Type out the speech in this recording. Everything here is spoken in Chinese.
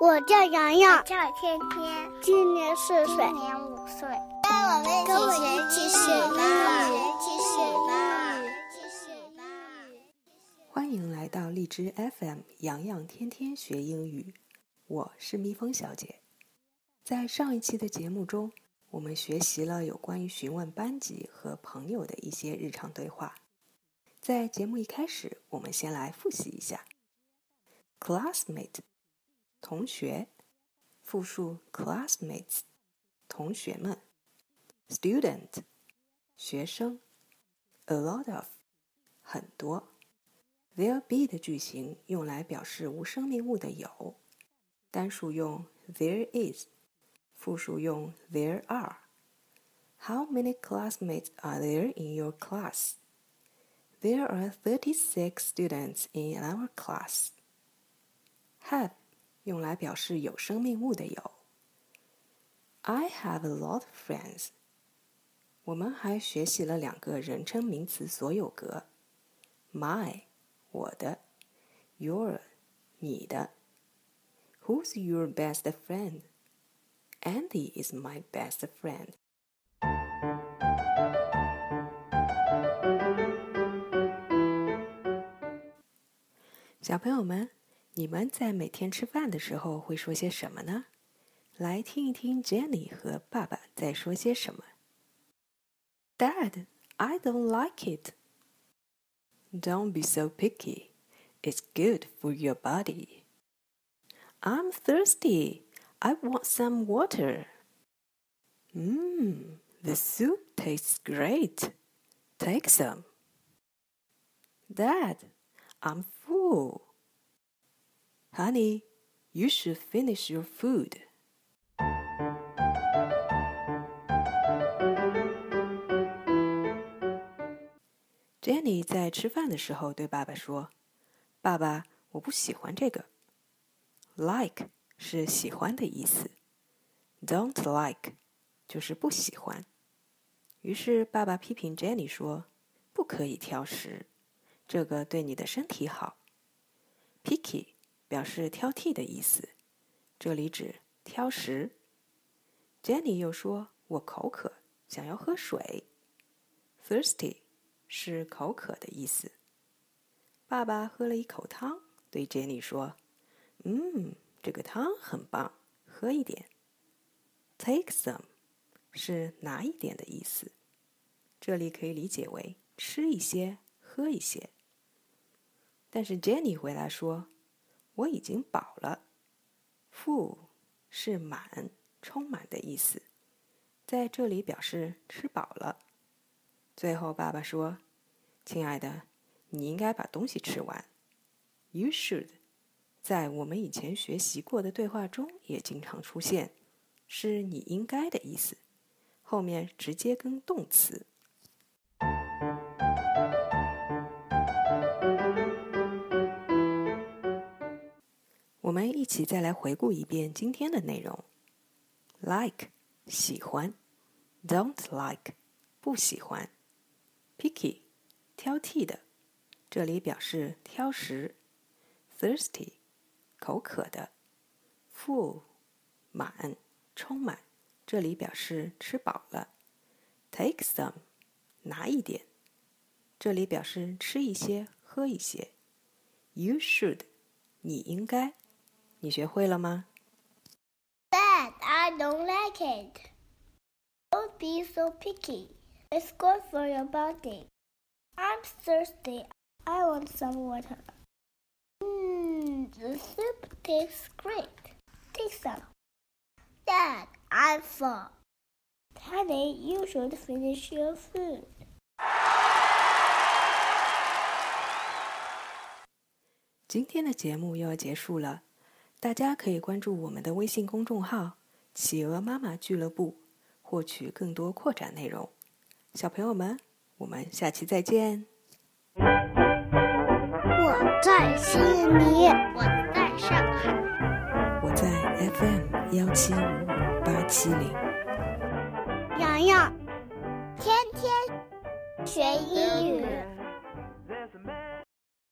我叫洋洋，叫天天，今年四岁，今年五岁。跟我们一起学英语，一起学英语，一起学英语。欢迎来到荔枝 FM，洋洋天天学英语。我是蜜蜂小姐。在上一期的节目中，我们学习了有关于询问班级和朋友的一些日常对话。在节目一开始，我们先来复习一下：classmate。同学，复数 classmates，同学们；student，学生；a lot of，很多；there be 的句型用来表示无生命物的有，单数用 there is，复数用 there are。How many classmates are there in your class? There are thirty-six students in our class. Have 用来表示有生命物的有。I have a lot of friends。我们还学习了两个人称名词所有格：my 我的，your 你的。Who's your best friend? Andy is my best friend. 小朋友们。你们在每天吃饭的时候会说些什么呢？来听一听 Jenny 和爸爸在说些什么。Dad, I don't like it. Don't be so picky. It's good for your body. I'm thirsty. I want some water. Mmm, the soup tastes great. Take some. Dad, I'm full. Honey, you should finish your food. Jenny 在吃饭的时候对爸爸说：“爸爸，我不喜欢这个。Like 是喜欢的意思，Don't like 就是不喜欢。”于是爸爸批评 Jenny 说：“不可以挑食，这个对你的身体好。表示挑剔的意思，这里指挑食。Jenny 又说：“我口渴，想要喝水。”Thirsty 是口渴的意思。爸爸喝了一口汤，对 Jenny 说：“嗯，这个汤很棒，喝一点。”Take some 是拿一点的意思，这里可以理解为吃一些、喝一些。但是 Jenny 回来说。我已经饱了，full 是满、充满的意思，在这里表示吃饱了。最后，爸爸说：“亲爱的，你应该把东西吃完。”You should，在我们以前学习过的对话中也经常出现，是你应该的意思，后面直接跟动词。我们一起再来回顾一遍今天的内容。：like 喜欢，don't like 不喜欢，picky 挑剔的，这里表示挑食。；thirsty 口渴的。；full 满充满，这里表示吃饱了。；take some 拿一点，这里表示吃一些喝一些。；you should 你应该。你学会了吗？Dad, I don't like it. Don't be so picky. It's good for your body. I'm thirsty. I want some water. Mmm, the soup tastes great. Take some. Dad, I'm full. Honey, you should finish your food. 今天的节目又要结束了。 大家可以关注我们的微信公众号“企鹅妈妈俱乐部”，获取更多扩展内容。小朋友们，我们下期再见。我在悉尼，我在上海，我在 FM 幺七五五八七零。洋洋，天天学英语。